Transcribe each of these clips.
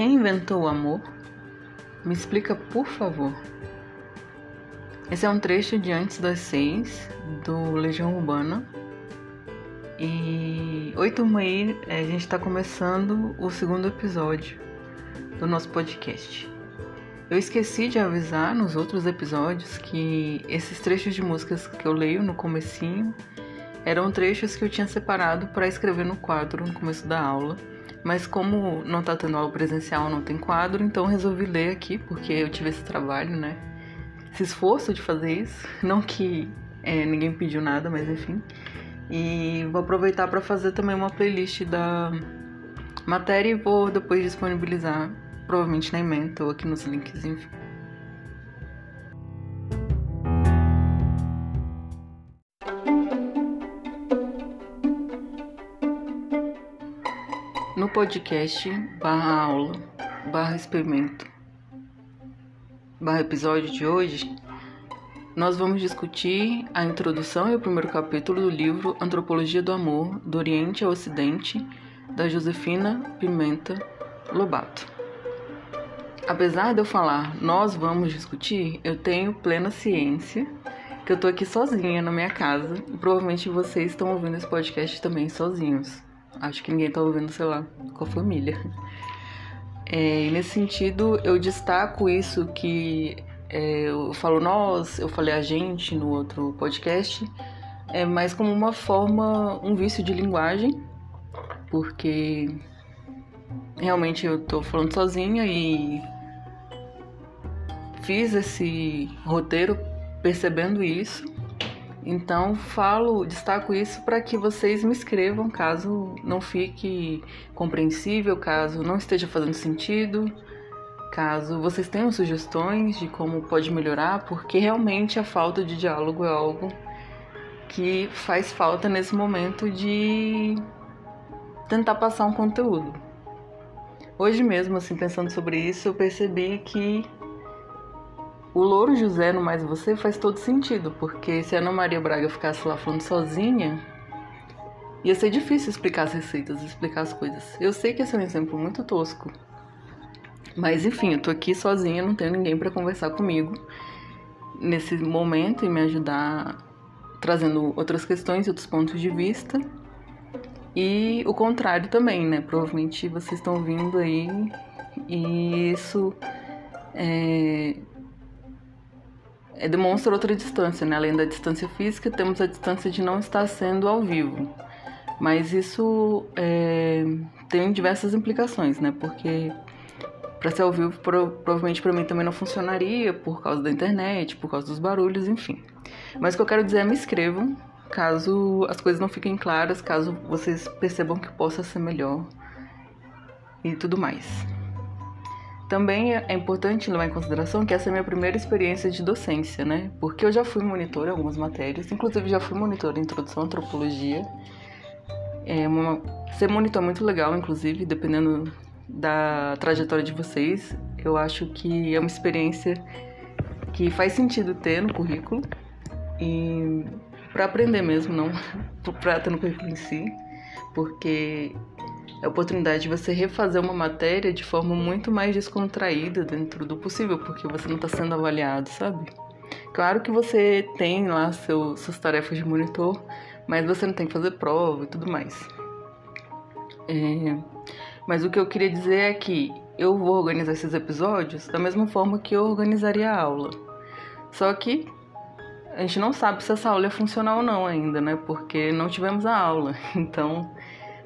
Quem inventou o amor? Me explica, por favor. Esse é um trecho de Antes das Seis, do Legião Urbana. E oi, turma aí, é, a gente está começando o segundo episódio do nosso podcast. Eu esqueci de avisar nos outros episódios que esses trechos de músicas que eu leio no comecinho eram trechos que eu tinha separado para escrever no quadro no começo da aula. Mas como não tá tendo aula presencial, não tem quadro, então resolvi ler aqui, porque eu tive esse trabalho, né? Esse esforço de fazer isso. Não que é, ninguém pediu nada, mas enfim. E vou aproveitar para fazer também uma playlist da matéria e vou depois disponibilizar, provavelmente na emenda ou aqui nos links, enfim. Podcast barra aula barra experimento barra episódio de hoje, nós vamos discutir a introdução e o primeiro capítulo do livro Antropologia do Amor, do Oriente ao Ocidente, da Josefina Pimenta Lobato. Apesar de eu falar nós vamos discutir, eu tenho plena ciência que eu tô aqui sozinha na minha casa e provavelmente vocês estão ouvindo esse podcast também sozinhos. Acho que ninguém tá ouvindo, sei lá, com a família. É, nesse sentido, eu destaco isso que é, eu falo nós, eu falei a gente no outro podcast, é mais como uma forma, um vício de linguagem, porque realmente eu tô falando sozinha e fiz esse roteiro percebendo isso então falo, destaco isso para que vocês me escrevam caso não fique compreensível, caso não esteja fazendo sentido, caso vocês tenham sugestões de como pode melhorar, porque realmente a falta de diálogo é algo que faz falta nesse momento de tentar passar um conteúdo. Hoje mesmo, assim, pensando sobre isso, eu percebi que o Louro José no Mais Você faz todo sentido, porque se a Ana Maria Braga ficasse lá falando sozinha, ia ser difícil explicar as receitas, explicar as coisas. Eu sei que esse é um exemplo muito tosco, mas enfim, eu tô aqui sozinha, não tenho ninguém para conversar comigo nesse momento e me ajudar trazendo outras questões outros pontos de vista. E o contrário também, né? Provavelmente vocês estão vindo aí e isso é, demonstra outra distância, né? Além da distância física, temos a distância de não estar sendo ao vivo. Mas isso é, tem diversas implicações, né? Porque para ser ao vivo, pro, provavelmente para mim também não funcionaria por causa da internet, por causa dos barulhos, enfim. Mas o que eu quero dizer é me inscrevam, caso as coisas não fiquem claras, caso vocês percebam que possa ser melhor e tudo mais. Também é importante levar em consideração que essa é a minha primeira experiência de docência, né? Porque eu já fui monitor em algumas matérias, inclusive já fui monitor em Introdução à Antropologia. É uma... Ser monitor é muito legal, inclusive, dependendo da trajetória de vocês. Eu acho que é uma experiência que faz sentido ter no currículo e para aprender mesmo, não para ter no currículo em si, porque é a oportunidade de você refazer uma matéria de forma muito mais descontraída dentro do possível, porque você não está sendo avaliado, sabe? Claro que você tem lá seu, suas tarefas de monitor, mas você não tem que fazer prova e tudo mais. É, mas o que eu queria dizer é que eu vou organizar esses episódios da mesma forma que eu organizaria a aula. Só que a gente não sabe se essa aula ia funcionar ou não ainda, né? Porque não tivemos a aula. Então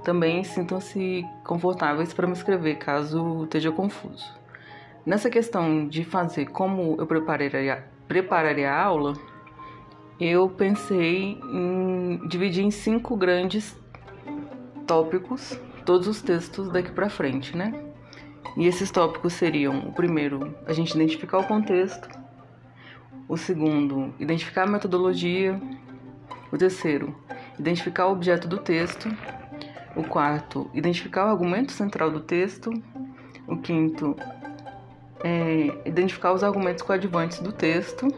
também sintam-se confortáveis para me escrever caso esteja confuso. Nessa questão de fazer como eu prepararia, prepararia a aula, eu pensei em dividir em cinco grandes tópicos todos os textos daqui para frente, né? E esses tópicos seriam: o primeiro, a gente identificar o contexto, o segundo, identificar a metodologia, o terceiro, identificar o objeto do texto o quarto, identificar o argumento central do texto. O quinto, é, identificar os argumentos coadjuvantes do texto.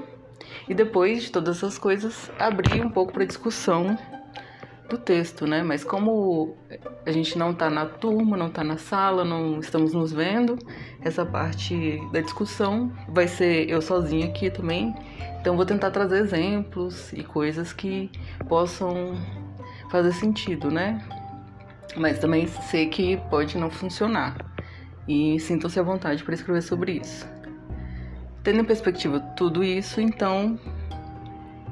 E depois de todas essas coisas, abrir um pouco para discussão do texto, né? Mas como a gente não está na turma, não está na sala, não estamos nos vendo, essa parte da discussão vai ser eu sozinha aqui também. Então vou tentar trazer exemplos e coisas que possam fazer sentido, né? Mas também sei que pode não funcionar. E sintam-se à vontade para escrever sobre isso. Tendo em perspectiva tudo isso, então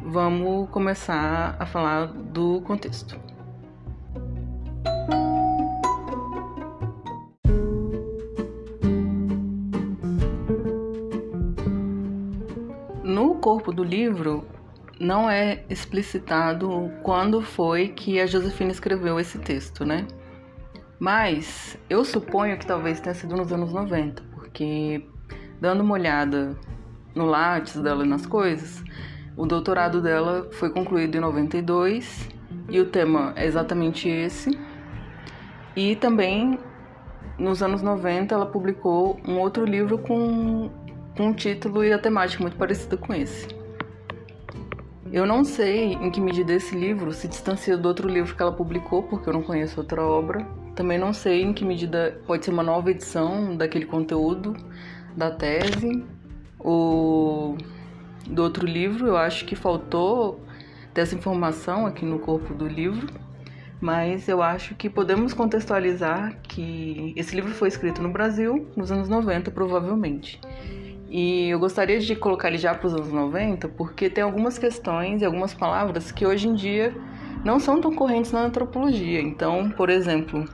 vamos começar a falar do contexto. No corpo do livro, não é explicitado quando foi que a Josefina escreveu esse texto, né? Mas eu suponho que talvez tenha sido nos anos 90, porque dando uma olhada no látis dela e nas coisas, o doutorado dela foi concluído em 92 e o tema é exatamente esse. E também nos anos 90 ela publicou um outro livro com, com um título e a temática muito parecida com esse. Eu não sei em que medida esse livro se distancia do outro livro que ela publicou, porque eu não conheço outra obra. Também não sei em que medida pode ser uma nova edição daquele conteúdo da tese. O do outro livro. Eu acho que faltou dessa informação aqui no corpo do livro, mas eu acho que podemos contextualizar que esse livro foi escrito no Brasil nos anos 90, provavelmente. E eu gostaria de colocar ele já para os anos 90, porque tem algumas questões e algumas palavras que hoje em dia não são tão correntes na antropologia. Então, por exemplo,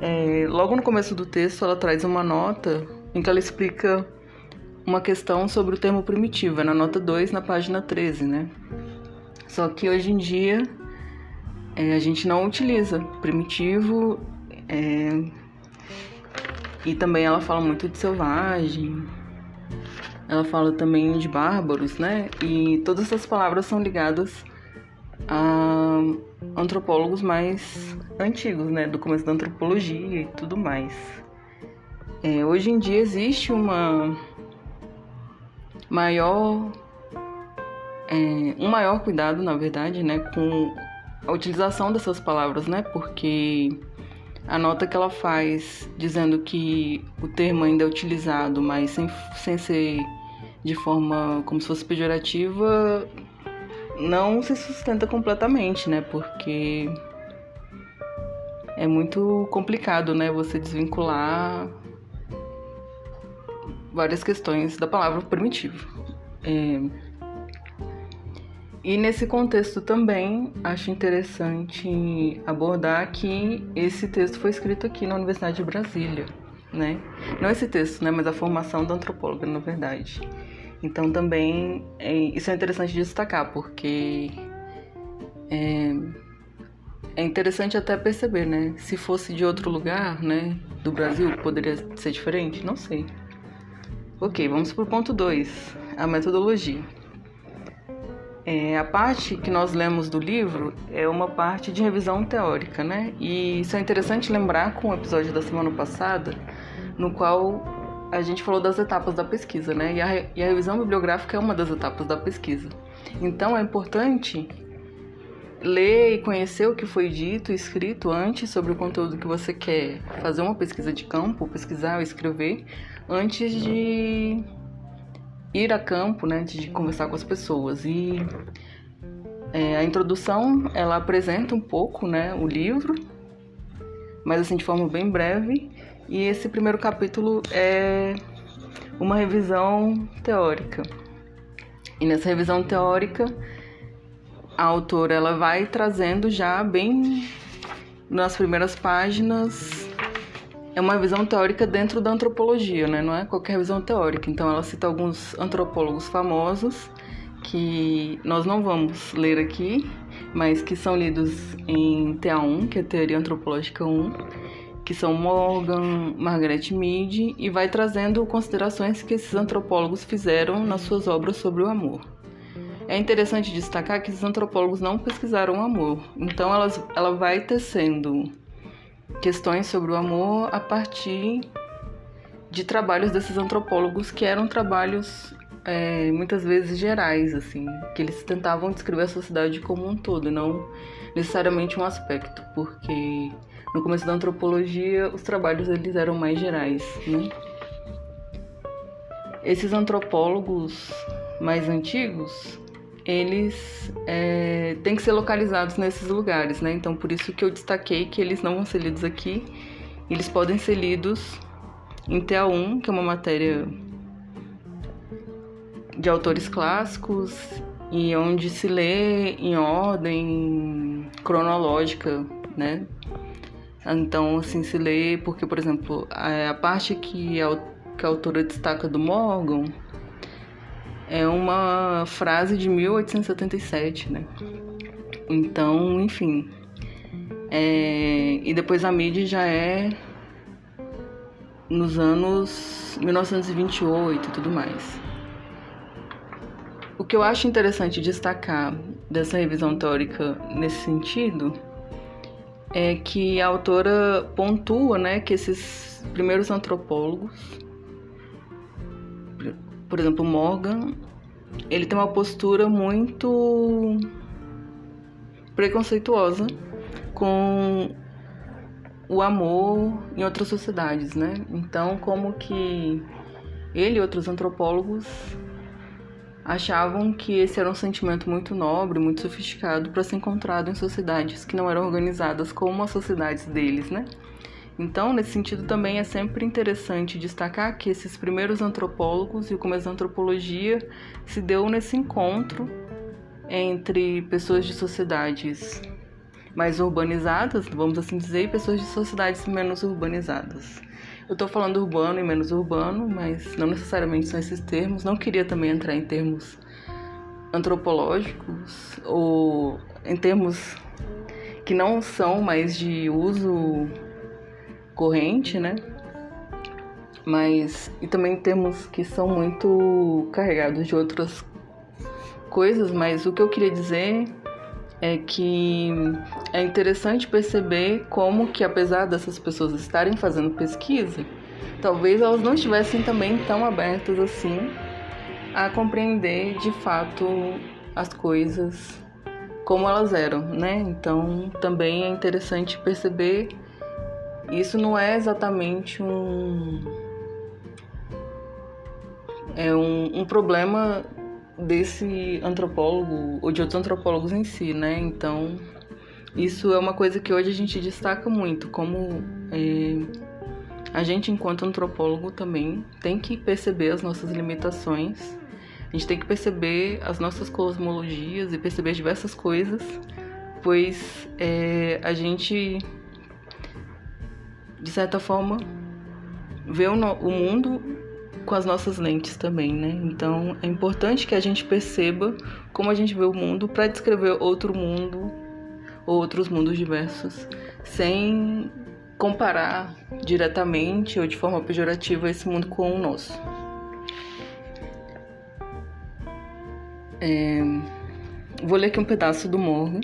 é, logo no começo do texto ela traz uma nota em que ela explica uma questão sobre o termo primitivo, é na nota 2, na página 13, né? Só que hoje em dia é, a gente não utiliza primitivo é, e também ela fala muito de selvagem, ela fala também de bárbaros, né? E todas essas palavras são ligadas a antropólogos mais antigos, né? Do começo da antropologia e tudo mais. É, hoje em dia existe uma maior é, um maior cuidado, na verdade, né, com a utilização dessas palavras, né, porque a nota que ela faz dizendo que o termo ainda é utilizado, mas sem, sem ser de forma como se fosse pejorativa, não se sustenta completamente, né, porque é muito complicado, né, você desvincular várias questões da palavra primitivo. É... E nesse contexto também acho interessante abordar que esse texto foi escrito aqui na Universidade de Brasília, né? Não esse texto, né, mas a formação da antropóloga, na verdade. Então também é, isso é interessante destacar, porque é, é interessante até perceber, né? Se fosse de outro lugar, né, do Brasil, poderia ser diferente? Não sei. Ok, vamos para o ponto 2, a metodologia. É, a parte que nós lemos do livro é uma parte de revisão teórica, né? E isso é interessante lembrar com o episódio da semana passada, no qual a gente falou das etapas da pesquisa, né? E a, e a revisão bibliográfica é uma das etapas da pesquisa. Então é importante ler e conhecer o que foi dito e escrito antes sobre o conteúdo que você quer fazer uma pesquisa de campo, pesquisar ou escrever, antes de ir a campo, né, antes de conversar com as pessoas. E é, a introdução ela apresenta um pouco, né, o livro, mas assim de forma bem breve. E esse primeiro capítulo é uma revisão teórica. E nessa revisão teórica, a autora ela vai trazendo já bem nas primeiras páginas é uma visão teórica dentro da antropologia, né? Não é qualquer visão teórica. Então ela cita alguns antropólogos famosos que nós não vamos ler aqui, mas que são lidos em TA1, que é Teoria Antropológica 1, que são Morgan, Margaret Mead, e vai trazendo considerações que esses antropólogos fizeram nas suas obras sobre o amor. É interessante destacar que esses antropólogos não pesquisaram o amor, então elas, ela vai tecendo questões sobre o amor a partir de trabalhos desses antropólogos que eram trabalhos é, muitas vezes gerais, assim, que eles tentavam descrever a sociedade como um todo, não necessariamente um aspecto, porque no começo da antropologia os trabalhos eles eram mais gerais, né? Esses antropólogos mais antigos, eles é, têm que ser localizados nesses lugares, né? Então por isso que eu destaquei que eles não vão ser lidos aqui, eles podem ser lidos em TA1, que é uma matéria de autores clássicos e onde se lê em ordem cronológica, né? Então, assim, se lê porque, por exemplo, a, parte que a, que a autora destaca do Morgan é uma frase de 1877, né? Então, enfim. É, e depois a mídia já é nos anos 1928 e tudo mais. O que eu acho interessante destacar dessa revisão teórica nesse sentido é que a autora pontua né, que esses primeiros antropólogos, por exemplo, Morgan, ele tem uma postura muito preconceituosa com o amor em outras sociedades, né? Então, como que ele e outros antropólogos achavam que esse era um sentimento muito nobre, muito sofisticado para ser encontrado em sociedades que não eram organizadas como as sociedades deles, né? Então, nesse sentido, também é sempre interessante destacar que esses primeiros antropólogos e o começo da antropologia se deu nesse encontro entre pessoas de sociedades mais urbanizadas, vamos assim dizer, e pessoas de sociedades menos urbanizadas. Eu estou falando urbano e menos urbano, mas não necessariamente são esses termos. Não queria também entrar em termos antropológicos ou em termos que não são mais de uso corrente, né? Mas e também termos que são muito carregados de outras coisas, mas o que eu queria dizer é que é interessante perceber como que apesar dessas pessoas estarem fazendo pesquisa, talvez elas não estivessem também tão abertas assim a compreender de fato as coisas como elas eram, né? Então também é interessante perceber isso não é exatamente um é um, um problema desse antropólogo ou de outros antropólogos em si, né? Então, isso é uma coisa que hoje a gente destaca muito, como é, a gente, enquanto antropólogo, também tem que perceber as nossas limitações, a gente tem que perceber as nossas cosmologias e perceber diversas coisas, pois é, a gente, de certa forma, vê o, o mundo com as nossas lentes também, né? Então é importante que a gente perceba como a gente vê o mundo para descrever outro mundo ou outros mundos diversos, sem comparar diretamente ou de forma pejorativa esse mundo com o nosso. É... Vou ler aqui um pedaço do Morro,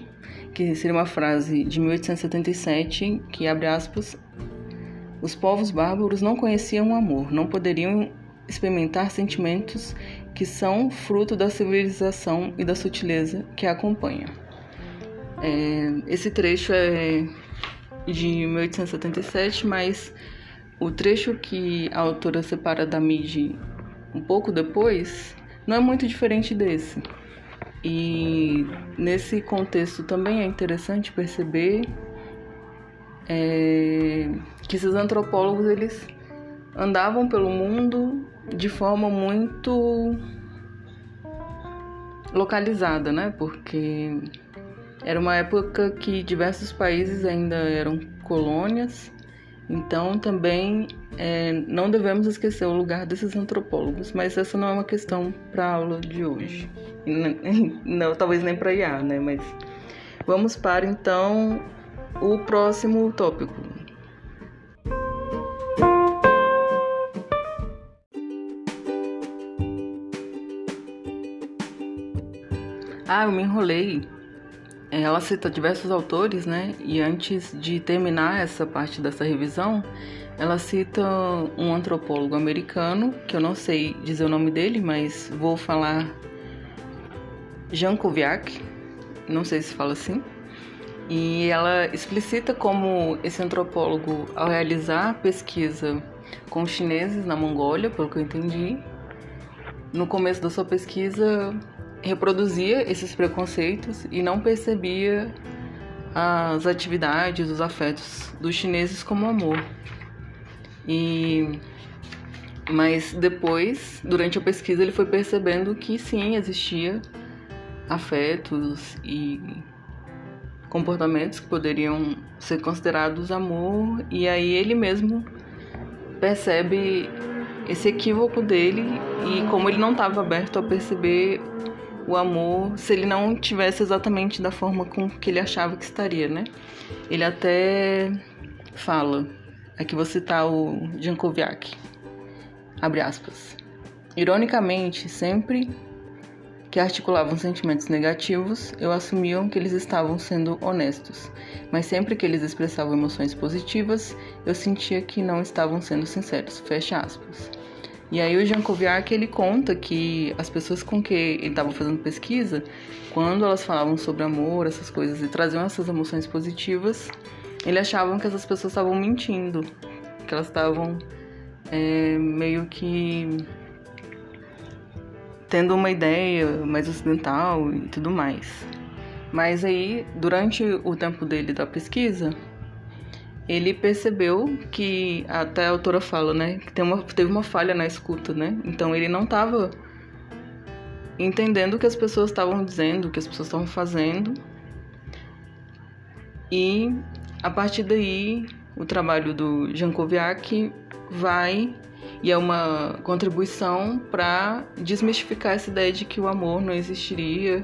que seria uma frase de 1877, que abre aspas. Os povos bárbaros não conheciam o amor, não poderiam experimentar sentimentos que são fruto da civilização e da sutileza que a acompanha. É, esse trecho é de 1877, mas o trecho que a autora separa da Midi um pouco depois não é muito diferente desse. E nesse contexto também é interessante perceber é, que esses antropólogos eles andavam pelo mundo de forma muito localizada, né? Porque era uma época que diversos países ainda eram colônias, então também é, não devemos esquecer o lugar desses antropólogos, mas essa não é uma questão para a aula de hoje, não, talvez nem para IA, né? Mas vamos para então o próximo tópico. Ah, eu me enrolei. ela cita diversos autores, né? E antes de terminar essa parte dessa revisão, ela cita um antropólogo americano, que eu não sei dizer o nome dele, mas vou falar Jean Koviak, não sei se fala assim. E ela explicita como esse antropólogo, ao realizar pesquisa com chineses na Mongólia, pelo que eu entendi, no começo da sua pesquisa reproduzia esses preconceitos e não percebia as atividades, os afetos dos chineses como amor. E mas depois, durante a pesquisa, ele foi percebendo que sim, existia afetos e comportamentos que poderiam ser considerados amor, e aí ele mesmo percebe esse equívoco dele e como ele não estava aberto a perceber o amor se ele não tivesse exatamente da forma com que ele achava que estaria, né? Ele até fala Aqui vou citar o Jankoviak. Abre aspas. Ironicamente, sempre que articulavam sentimentos negativos, eu assumia que eles estavam sendo honestos, mas sempre que eles expressavam emoções positivas, eu sentia que não estavam sendo sinceros. Fecha aspas. E aí o Jankoviak ele conta que as pessoas com que ele estava fazendo pesquisa, quando elas falavam sobre amor, essas coisas e traziam essas emoções positivas, ele achavam que essas pessoas estavam mentindo, que elas estavam é, meio que tendo uma ideia mais ocidental e tudo mais. Mas aí, durante o tempo dele da pesquisa, ele percebeu que até a autora fala, né, que uma, teve uma falha na escuta, né? Então ele não estava entendendo o que as pessoas estavam dizendo, o que as pessoas estavam fazendo. E a partir daí, o trabalho do Jankoviak vai e é uma contribuição para desmistificar essa ideia de que o amor não existiria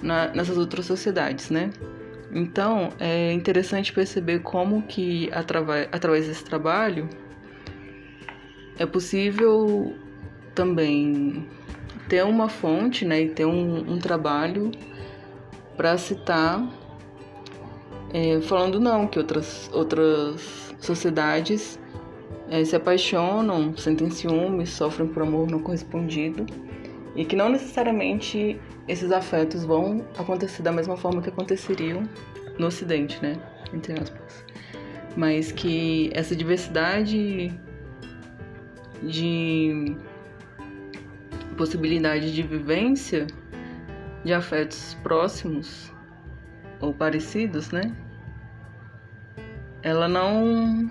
na, nessas outras sociedades, né? Então, é interessante perceber como que através, desse trabalho é possível também ter uma fonte, né, e ter um, um trabalho para citar é, falando não, que outras, outras sociedades é, se apaixonam, sentem ciúmes, sofrem por amor não correspondido e que não necessariamente esses afetos vão acontecer da mesma forma que aconteceriam no Ocidente, né? Entre aspas. Mas que essa diversidade de possibilidade de vivência de afetos próximos ou parecidos, né? Ela não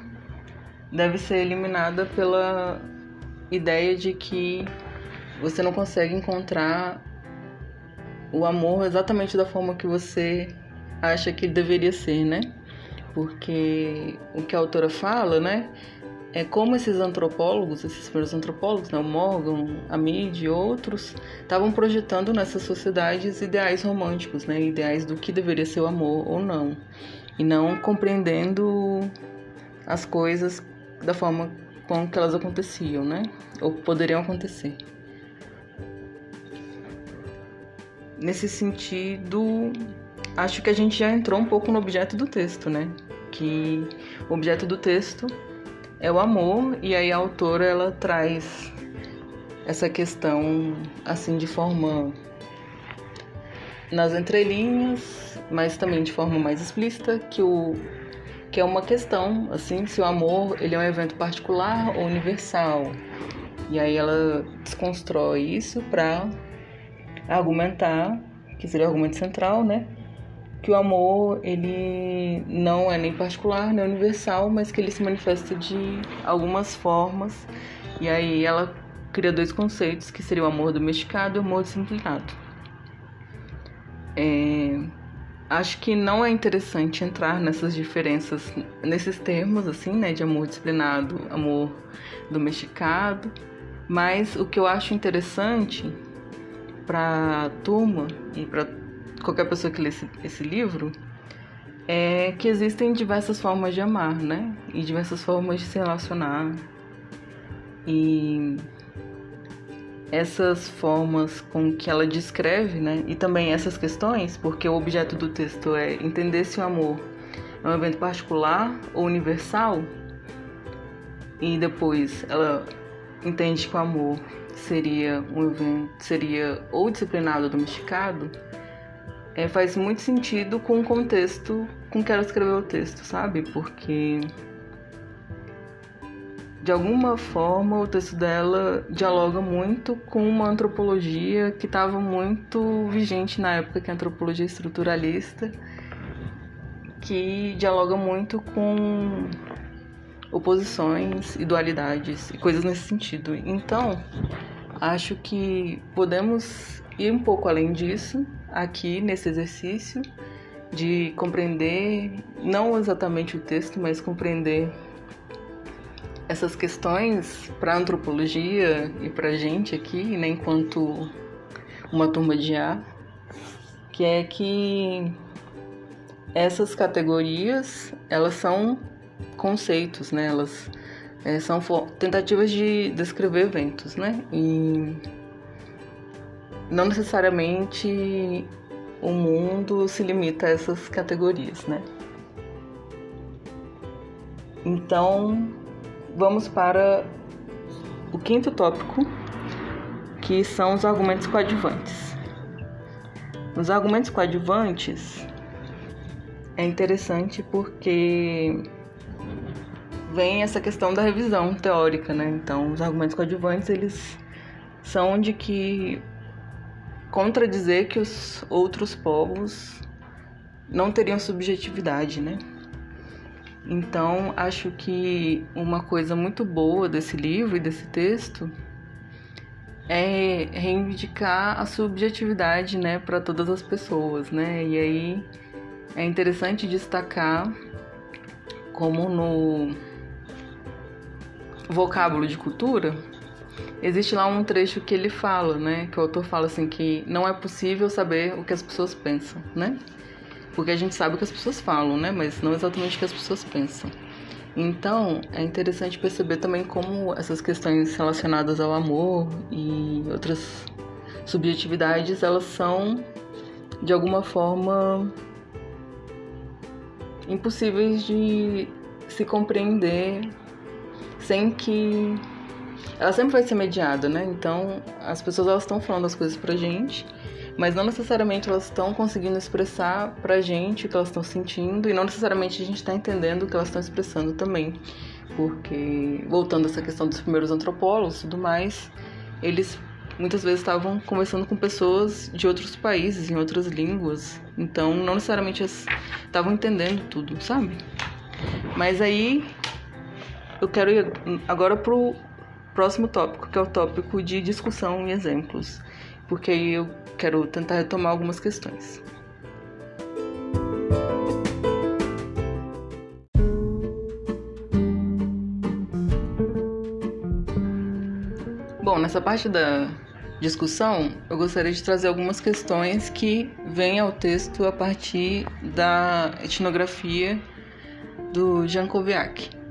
deve ser eliminada pela ideia de que você não consegue encontrar o amor exatamente da forma que você acha que deveria ser, né? Porque o que a autora fala, né, é como esses antropólogos, esses primeiros antropólogos, né, o Morgan, a Mead e outros, estavam projetando nessas sociedades ideais românticos, né, ideais do que deveria ser o amor ou não, e não compreendendo as coisas da forma com que elas aconteciam, né, ou poderiam acontecer. Nesse sentido, acho que a gente já entrou um pouco no objeto do texto, né? Que o objeto do texto é o amor e aí a autora ela traz essa questão assim de forma nas entrelinhas, mas também de forma mais explícita que o que é uma questão assim se o amor ele é um evento particular ou universal. E aí ela desconstrói isso para argumentar, que seria o argumento central, né? que o amor ele não é nem particular nem universal, mas que ele se manifesta de algumas formas. E aí ela cria dois conceitos que seria o amor domesticado e o amor disciplinado. É, acho que não é interessante entrar nessas diferenças, nesses termos assim, né, de amor disciplinado, amor domesticado. Mas o que eu acho interessante para a turma e para qualquer pessoa que lê esse, esse livro é que existem diversas formas de amar, né? E diversas formas de se relacionar. E essas formas com que ela descreve, né? E também essas questões, porque o objeto do texto é entender se o amor é um evento particular ou universal. E depois ela entende que o amor seria um evento, seria ou disciplinado ou domesticado, é, faz muito sentido com o contexto com que ela escreveu o texto, sabe? Porque de alguma forma o texto dela dialoga muito com uma antropologia que estava muito vigente na época, que é a antropologia estruturalista, que dialoga muito com oposições e dualidades e coisas nesse sentido. Então, acho que podemos ir um pouco além disso aqui nesse exercício de compreender não exatamente o texto, mas compreender essas questões para a antropologia e para a gente aqui, né, enquanto uma turma de A, que é que essas categorias elas são conceitos, né? Elas é, são tentativas de descrever eventos, né? E não necessariamente o mundo se limita a essas categorias, né? Então, vamos para o quinto tópico, que são os argumentos coadjuvantes. Os argumentos coadjuvantes é interessante porque vem essa questão da revisão teórica, né? Então, os argumentos coadjuvantes, eles são de que contradizer que os outros povos não teriam subjetividade, né? Então, acho que uma coisa muito boa desse livro e desse texto é reivindicar a subjetividade, né, para todas as pessoas, né? E aí é interessante destacar como no vocábulo de cultura, existe lá um trecho que ele fala, né? Que o autor fala assim que não é possível saber o que as pessoas pensam, né? Porque a gente sabe o que as pessoas falam, né? Mas não exatamente o que as pessoas pensam. Então, é interessante perceber também como essas questões relacionadas ao amor e outras subjetividades, elas são de alguma forma impossíveis de se compreender sem que ela sempre vai ser mediada, né? Então, as pessoas elas estão falando as coisas pra gente, mas não necessariamente elas estão conseguindo expressar pra gente o que elas estão sentindo e não necessariamente a gente está entendendo o que elas estão expressando também. Porque, voltando a essa questão dos primeiros antropólogos e tudo mais, eles muitas vezes estavam conversando com pessoas de outros países, em outras línguas, então não necessariamente estavam entendendo tudo, sabe? Mas aí eu quero ir agora pro próximo tópico, que é o tópico de discussão e exemplos, porque aí eu quero tentar retomar algumas questões. Bom, nessa parte da discussão, eu gostaria de trazer algumas questões que vêm ao texto a partir da etnografia do Jankowiak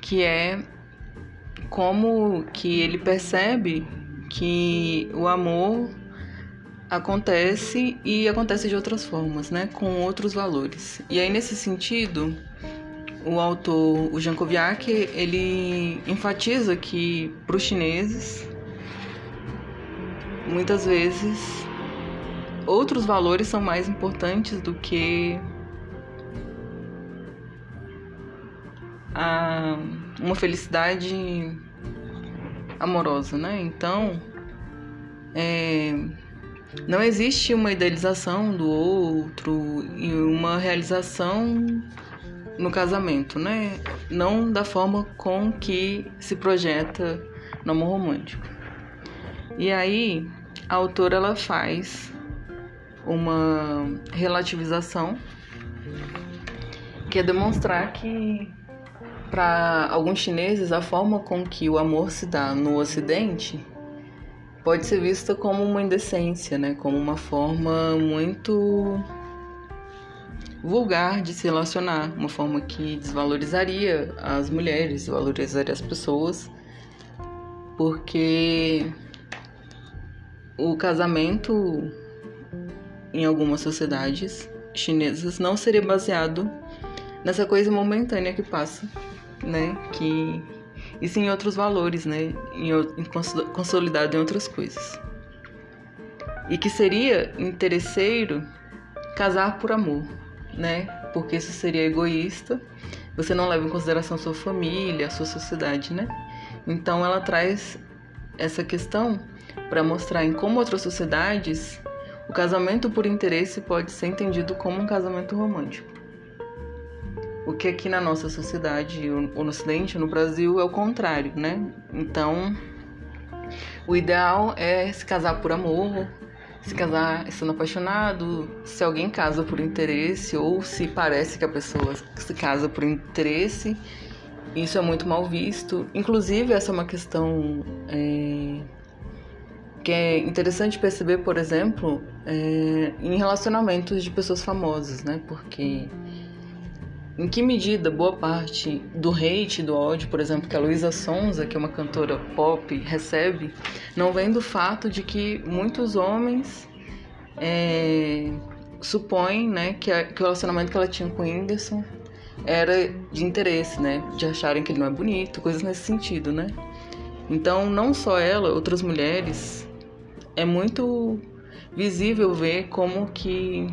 que é como que ele percebe que o amor acontece e acontece de outras formas, né, com outros valores. E aí nesse sentido, o autor, o Jankoviak, ele enfatiza que para os chineses muitas vezes outros valores são mais importantes do que a uma felicidade amorosa, né? Então, é, não existe uma idealização do outro e uma realização no casamento, né? Não da forma com que se projeta no amor romântico. E aí, a autora ela faz uma relativização que é demonstrar que para alguns chineses, a forma com que o amor se dá no Ocidente pode ser vista como uma indecência, né? como uma forma muito vulgar de se relacionar, uma forma que desvalorizaria as mulheres, desvalorizaria as pessoas. porque o casamento em algumas sociedades chinesas não seria baseado nessa coisa momentânea que passa, né? Que e sim em outros valores, né? Em, em consolidado em outras coisas. E que seria interesseiro casar por amor, né? Porque isso seria egoísta. Você não leva em consideração sua família, sua sociedade, né? Então ela traz essa questão para mostrar em como outras sociedades o casamento por interesse pode ser entendido como um casamento romântico. O que aqui na nossa sociedade, ou no Ocidente, no Brasil, é o contrário, né? Então, o ideal é se casar por amor, se casar estando apaixonado, se alguém casa por interesse, ou se parece que a pessoa se casa por interesse, isso é muito mal visto. Inclusive, essa é uma questão é, que é interessante perceber, por exemplo, é, em relacionamentos de pessoas famosas, né? Porque em que medida boa parte do hate, do ódio, por exemplo, que a Luísa Sonza, que é uma cantora pop, recebe, não vem do fato de que muitos homens é, supõem né, que, a, que, o relacionamento que ela tinha com o Whindersson era de interesse, né? De acharem que ele não é bonito, coisas nesse sentido, né? Então, não só ela, outras mulheres, é muito visível ver como que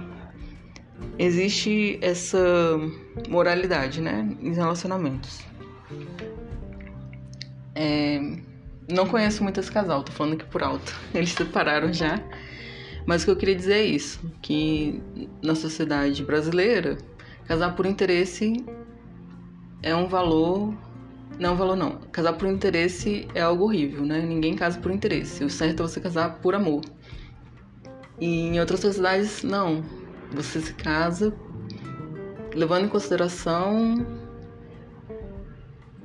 existe essa moralidade, né, em relacionamentos. É, não conheço muito esse casal, tô falando aqui por alto. Eles se separaram já. Mas o que eu queria dizer é isso, que na sociedade brasileira, casar por interesse é um valor, não é valor não. Casar por interesse é algo horrível, né? Ninguém casa por interesse. O certo é você casar por amor. E em outras sociedades não. Você se casa levando em consideração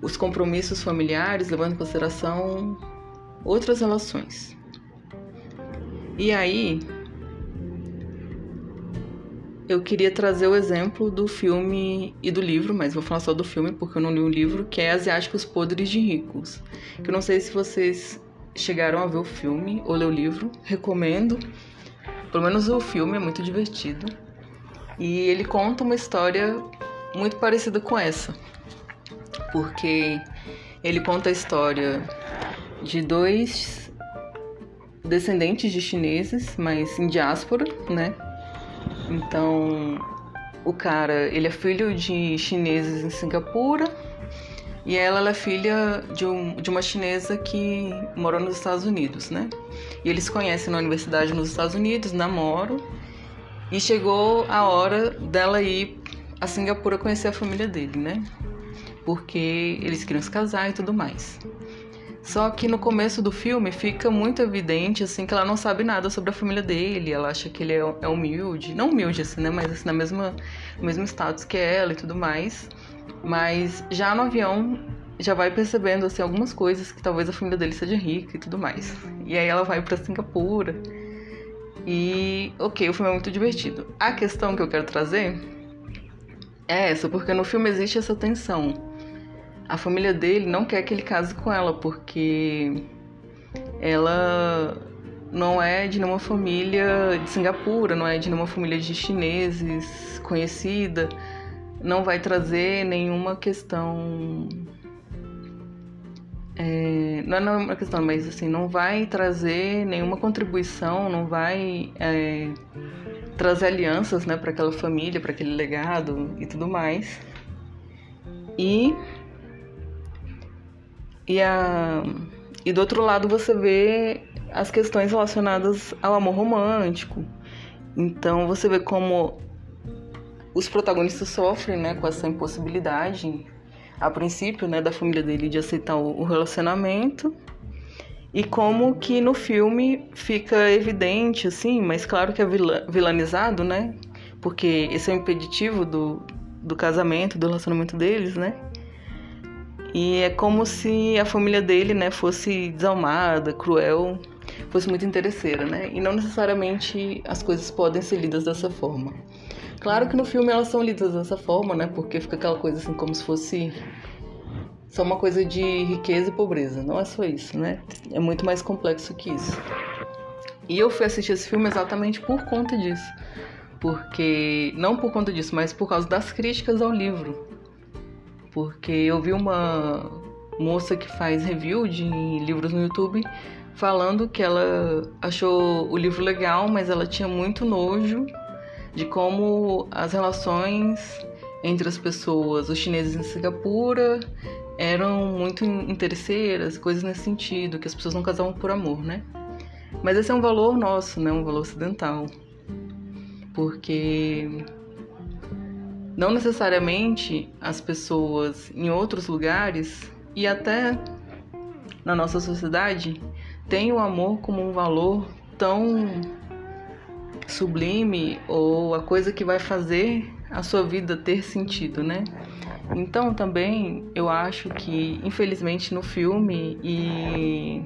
os compromissos familiares, levando em consideração outras relações. E aí, eu queria trazer o exemplo do filme e do livro, mas vou falar só do filme porque eu não li o livro, que é Asiáticos Podres de Ricos. Que eu não sei se vocês chegaram a ver o filme ou ler o livro, recomendo. Pelo menos o filme é muito divertido. E ele conta uma história muito parecida com essa. Porque ele conta a história de dois descendentes de chineses, mas em diáspora, né? Então, o cara, ele é filho de chineses em Singapura e ela, ela é filha de, um, de uma chinesa que mora nos Estados Unidos, né? E eles conhecem na universidade nos Estados Unidos, namoram. E chegou a hora dela ir a Singapura conhecer a família dele, né? Porque eles queriam se casar e tudo mais. Só que no começo do filme fica muito evidente assim que ela não sabe nada sobre a família dele, ela acha que ele é, é humilde, não humilde assim, né, mas assim na mesma no mesmo status que ela e tudo mais. Mas já no avião já vai percebendo assim algumas coisas que talvez a família dele seja rica e tudo mais. E aí ela vai para Singapura. E ok, o filme é muito divertido. A questão que eu quero trazer é essa, porque no filme existe essa tensão. A família dele não quer que ele case com ela, porque ela não é de nenhuma família de Singapura, não é de nenhuma família de chineses conhecida, não vai trazer nenhuma questão é, não é uma questão, mas assim, não vai trazer nenhuma contribuição, não vai é, trazer alianças né, para aquela família, para aquele legado e tudo mais. E, e, a, e do outro lado você vê as questões relacionadas ao amor romântico. Então você vê como os protagonistas sofrem né, com essa impossibilidade a princípio, né, da família dele de aceitar o relacionamento. E como que no filme fica evidente, assim, mas claro que é vilanizado, né? Porque esse é o impeditivo do, do casamento, do relacionamento deles, né? E é como se a família dele, né, fosse desalmada, cruel, fosse muito interesseira, né? E não necessariamente as coisas podem ser lidas dessa forma. Claro que no filme elas são lidas dessa forma, né? Porque fica aquela coisa assim como se fosse só uma coisa de riqueza e pobreza. Não é só isso, né? É muito mais complexo que isso. E eu fui assistir esse filme exatamente por conta disso. Porque, não por conta disso, mas por causa das críticas ao livro. Porque eu vi uma moça que faz review de livros no YouTube falando que ela achou o livro legal, mas ela tinha muito nojo de como as relações entre as pessoas, os chineses em Singapura, eram muito interesseiras, coisas nesse sentido, que as pessoas não casavam por amor, né? Mas esse é um valor nosso, né? Um valor ocidental. Porque não necessariamente as pessoas em outros lugares e até na nossa sociedade têm o amor como um valor tão sublime ou a coisa que vai fazer a sua vida ter sentido, né? Então também eu acho que infelizmente no filme e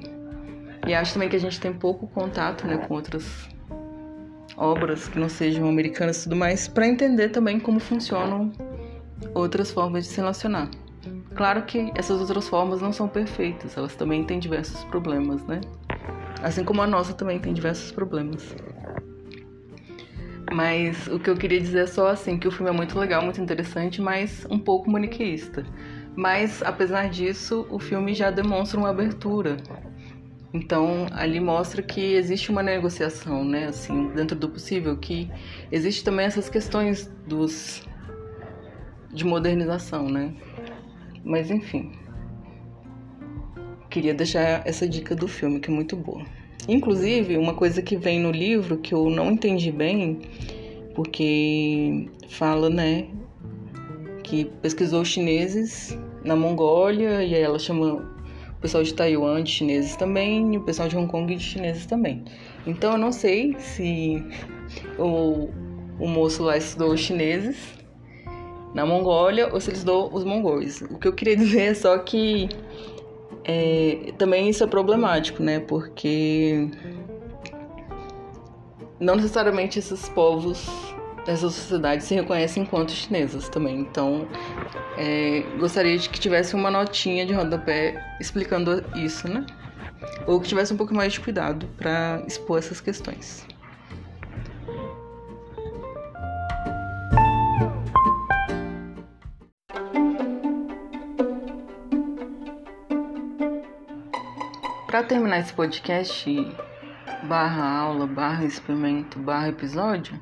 e acho também que a gente tem pouco contato, né, com outras obras que não sejam americanas e tudo mais, para entender também como funcionam outras formas de se relacionar. Claro que essas outras formas não são perfeitas, elas também têm diversos problemas, né? Assim como a nossa também tem diversos problemas. Mas o que eu queria dizer é só assim que o filme é muito legal, muito interessante, mas um pouco maniqueísta. Mas apesar disso, o filme já demonstra uma abertura. Então, ali mostra que existe uma negociação, né, assim, dentro do possível, que existe também essas questões dos de modernização, né? Mas enfim. Queria deixar essa dica do filme, que é muito boa. Inclusive, uma coisa que vem no livro que eu não entendi bem, porque fala, né, que pesquisou chineses na Mongólia e aí ela chama o pessoal de Taiwan de chineses também e o pessoal de Hong Kong de chineses também. Então eu não sei se o, o moço lá estudou chineses na Mongólia ou se ele estudou os mongóis. O que eu queria dizer é só que é, também isso é problemático, né? Porque não necessariamente esses povos dessas sociedades se reconhecem enquanto chinesas também. Então, é, gostaria de que tivesse uma notinha de rodapé explicando isso, né? Ou que tivesse um pouco mais de cuidado para expor essas questões. Para terminar esse podcast, barra aula, barra experimento, barra episódio,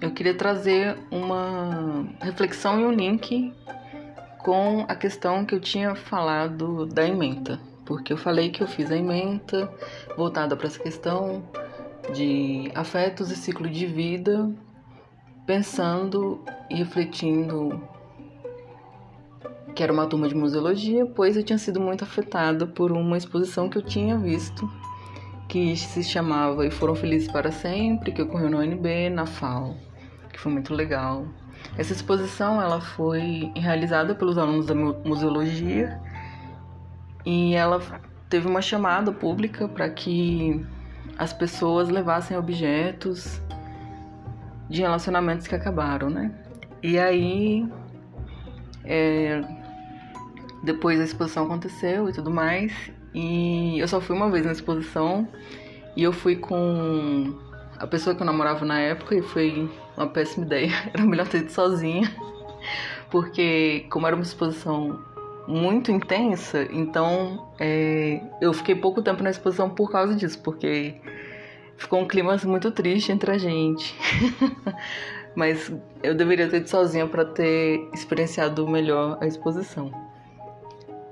eu queria trazer uma reflexão e um link com a questão que eu tinha falado da ementa. Porque eu falei que eu fiz a ementa voltada para essa questão de afetos e ciclo de vida, pensando e refletindo que era uma turma de museologia, pois eu tinha sido muito afetada por uma exposição que eu tinha visto, que se chamava E Foram Felizes para Sempre, que ocorreu no UNB, na FAO, que foi muito legal. Essa exposição ela foi realizada pelos alunos da museologia e ela teve uma chamada pública para que as pessoas levassem objetos de relacionamentos que acabaram, né? E aí é, depois a exposição aconteceu e tudo mais. E eu só fui uma vez na exposição e eu fui com a pessoa que eu namorava na época e foi uma péssima ideia. Era melhor ter ido sozinha, porque como era uma exposição muito intensa, então é, eu fiquei pouco tempo na exposição por causa disso, porque ficou um clima muito triste entre a gente. Mas eu deveria ter ido sozinha para ter experienciado melhor a exposição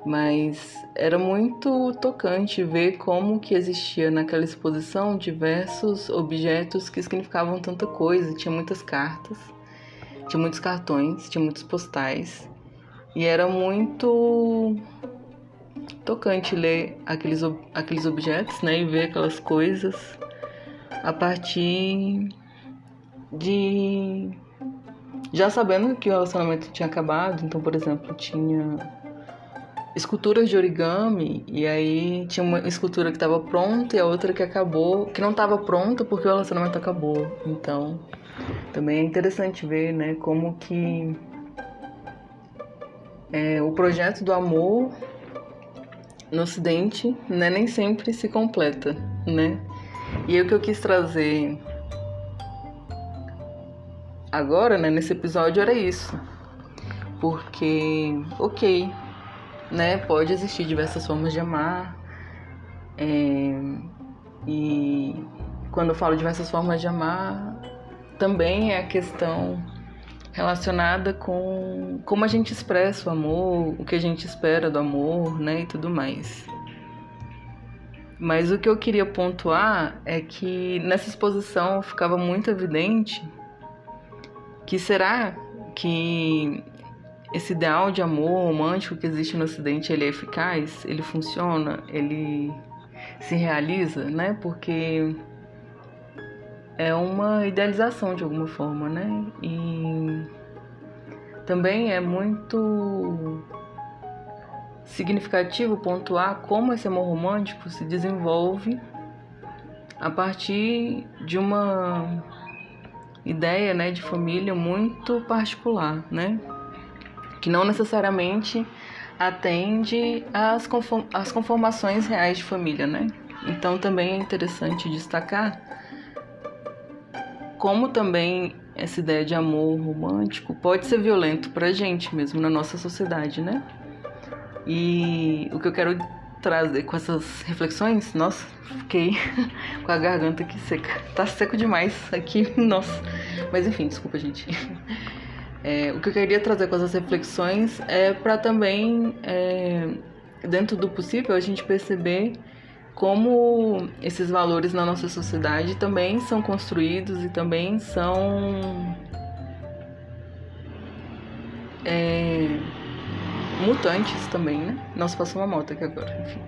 mas era muito tocante ver como que existia naquela exposição diversos objetos que significavam tanta coisa, tinha muitas cartas, tinha muitos cartões, tinha muitos postais. E era muito tocante ler aqueles, aqueles objetos, né, e ver aquelas coisas a partir de já sabendo que o relacionamento tinha acabado, então, por exemplo, tinha esculturas de origami e aí tinha uma escultura que estava pronta e a outra que acabou, que não estava pronta porque o relacionamento acabou. Então, também é interessante ver, né, como que é, o projeto do amor no Ocidente né, nem sempre se completa, né? E o que eu quis trazer agora, né, nesse episódio era isso. Porque, ok, né, pode existir diversas formas de amar. É, e quando eu falo diversas formas de amar, também é a questão relacionada com como a gente expressa o amor, o que a gente espera do amor, né, e tudo mais. Mas o que eu queria pontuar é que nessa exposição ficava muito evidente que será que esse ideal de amor romântico que existe no Ocidente ele é eficaz, ele funciona, ele se realiza, né? Porque é uma idealização de alguma forma, né? E também é muito significativo pontuar como esse amor romântico se desenvolve a partir de uma ideia, né, de família muito particular, né? Que não necessariamente atende às, conform às conformações reais de família, né? Então também é interessante destacar como também essa ideia de amor romântico pode ser violento pra gente mesmo na nossa sociedade, né? E o que eu quero trazer com essas reflexões, nossa, fiquei com a garganta aqui seca. Tá seco demais aqui, nossa. Mas enfim, desculpa, gente. É, o que eu queria trazer com essas reflexões é para também, é, dentro do possível, a gente perceber como esses valores na nossa sociedade também são construídos e também são é, mutantes também, né? Nossa, passou uma moto aqui agora, enfim.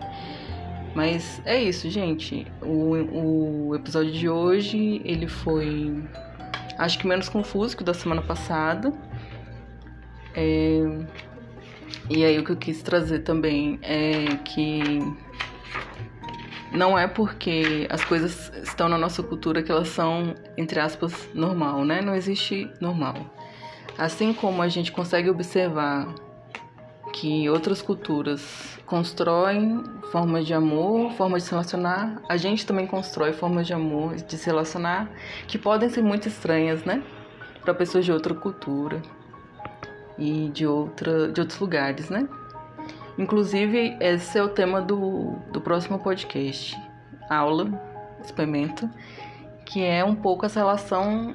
Mas é isso, gente. O, o episódio de hoje, ele foi, acho que menos confuso que o da semana passada. É, e aí o que eu quis trazer também é que não é porque as coisas estão na nossa cultura que elas são, entre aspas, normal, né? Não existe normal. Assim como a gente consegue observar que outras culturas constroem formas de amor, formas de se relacionar, a gente também constrói formas de amor, de se relacionar, que podem ser muito estranhas, né? Para pessoas de outra cultura e de, outra, de outros lugares, né? Inclusive, esse é o tema do, do próximo podcast, aula, experimento, que é um pouco essa relação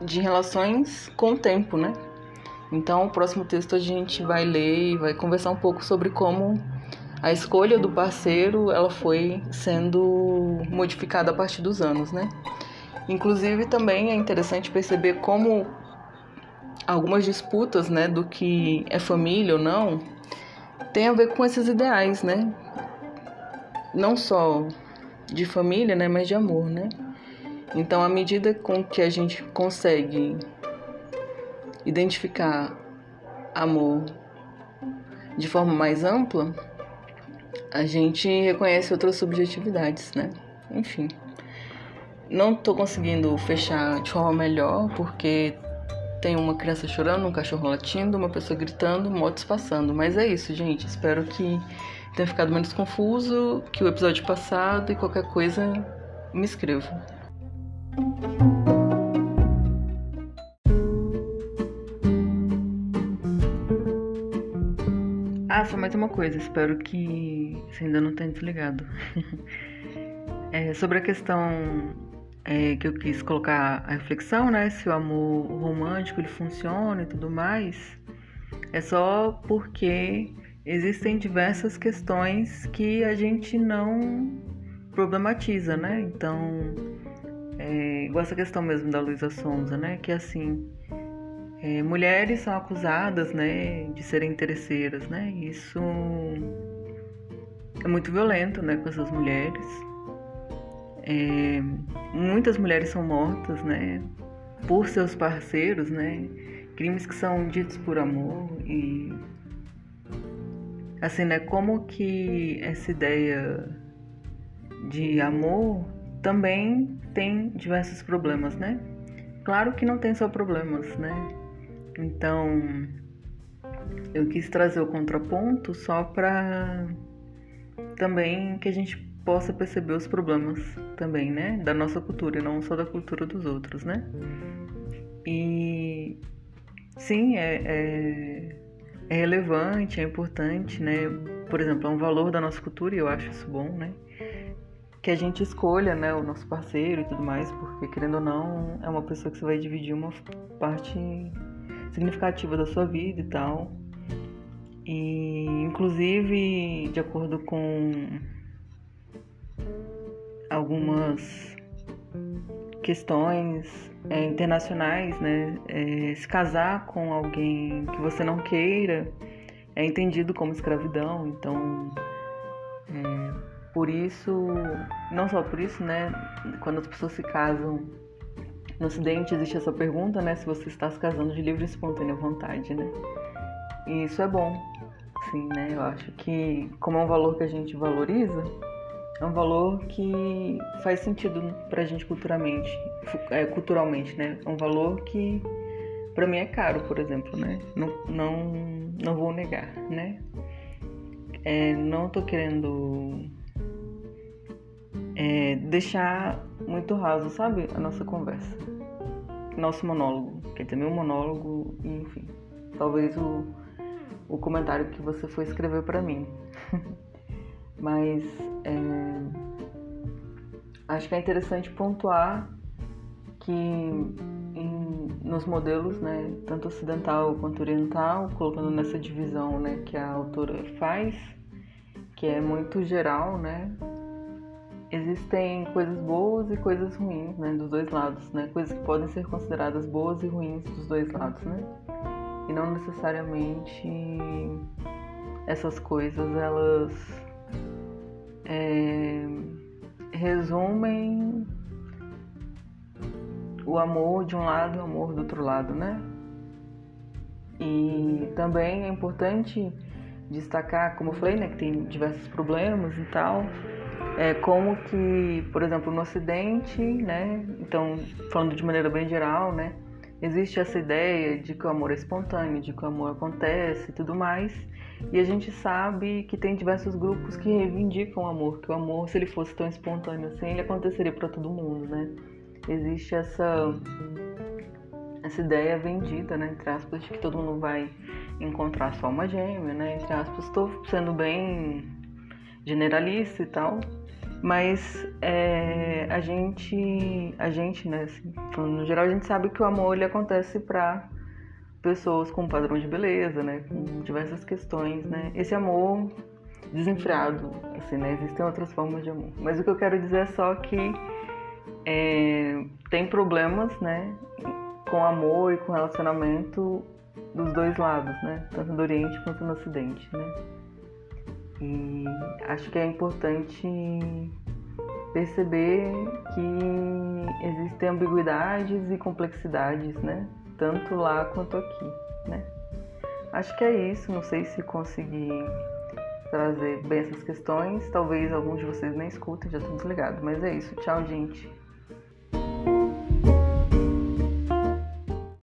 de relações com o tempo, né? Então, o próximo texto a gente vai ler e vai conversar um pouco sobre como a escolha do parceiro ela foi sendo modificada a partir dos anos, né? Inclusive, também é interessante perceber como algumas disputas, né, do que é família ou não, tem a ver com esses ideais, né? Não só de família, né, mas de amor, né? Então, à medida com que a gente consegue identificar amor de forma mais ampla, a gente reconhece outras subjetividades, né? Enfim. Não tô conseguindo fechar de forma melhor porque tem uma criança chorando, um cachorro latindo, uma pessoa gritando, motos passando. Mas é isso, gente. Espero que tenha ficado menos confuso que o episódio passado e qualquer coisa me escreva. Ah, só mais uma coisa, espero que você ainda não tenha desligado. é, sobre a questão é, que eu quis colocar a reflexão, né? Se o amor romântico ele funciona e tudo mais, é só porque existem diversas questões que a gente não problematiza, né? Então, é, igual essa questão mesmo da Luísa Sonza, né? Que assim, é, mulheres são acusadas, né, de serem interesseiras, né? Isso é muito violento, né, com essas mulheres. É, muitas mulheres são mortas, né, por seus parceiros, né, crimes que são ditos por amor e assim, né, como que essa ideia de amor também tem diversos problemas, né? Claro que não tem só problemas, né? Então, eu quis trazer o contraponto só para também que a gente possa perceber os problemas também, né, da nossa cultura e não só da cultura dos outros, né? E sim, é, é, é relevante, é importante, né? Por exemplo, é um valor da nossa cultura e eu acho isso bom, né? Que a gente escolha, né, o nosso parceiro e tudo mais, porque querendo ou não, é uma pessoa que você vai dividir uma parte significativa da sua vida e tal. E inclusive, de acordo com algumas questões é, internacionais, né? É, se casar com alguém que você não queira é entendido como escravidão. Então, é, por isso, não só por isso, né? Quando as pessoas se casam no Ocidente existe essa pergunta, né? Se você está se casando de livre e espontânea vontade, né? E isso é bom, sim, né? Eu acho que, como é um valor que a gente valoriza, é um valor que faz sentido pra gente culturalmente, é, culturalmente, né? É um valor que para mim é caro, por exemplo, né? Não, não, não vou negar, né? É, não tô querendo é, deixar muito raso, sabe? A nossa conversa. Nosso monólogo. Quer dizer, meu monólogo, enfim. Talvez o, o comentário que você foi escrever para mim. Mas é, acho que é interessante pontuar que em, nos modelos, né, tanto ocidental quanto oriental, colocando nessa divisão né, que a autora faz, que é muito geral, né, existem coisas boas e coisas ruins, né, dos dois lados, né, coisas que podem ser consideradas boas e ruins dos dois lados, né, e não necessariamente essas coisas elas é, resumem o amor de um lado e o amor do outro lado, né? E também é importante destacar, como eu falei, né, que tem diversos problemas e tal, é, como que, por exemplo, no Ocidente, né, então falando de maneira bem geral, né, existe essa ideia de que o amor é espontâneo, de que o amor acontece e tudo mais, e a gente sabe que tem diversos grupos que reivindicam o amor, que o amor, se ele fosse tão espontâneo assim, ele aconteceria para todo mundo, né? Existe essa essa ideia vendida, né, entre aspas, de que todo mundo vai encontrar sua alma gêmea, né? Entre aspas, estou sendo bem generalista e tal, mas é, a gente, a gente, né, assim, no geral, a gente sabe que o amor ele acontece para pessoas com padrão de beleza, né, com diversas questões, né. Esse amor desenfreado, assim, né, existem outras formas de amor. Mas o que eu quero dizer é só que é, tem problemas, né, com amor e com relacionamento dos dois lados, né, tanto no Oriente quanto no Ocidente, né. E acho que é importante perceber que existem ambiguidades e complexidades, né? Tanto lá quanto aqui, né? Acho que é isso. Não sei se consegui trazer bem essas questões. Talvez alguns de vocês nem escutem, já estou desligado. Mas é isso. Tchau, gente.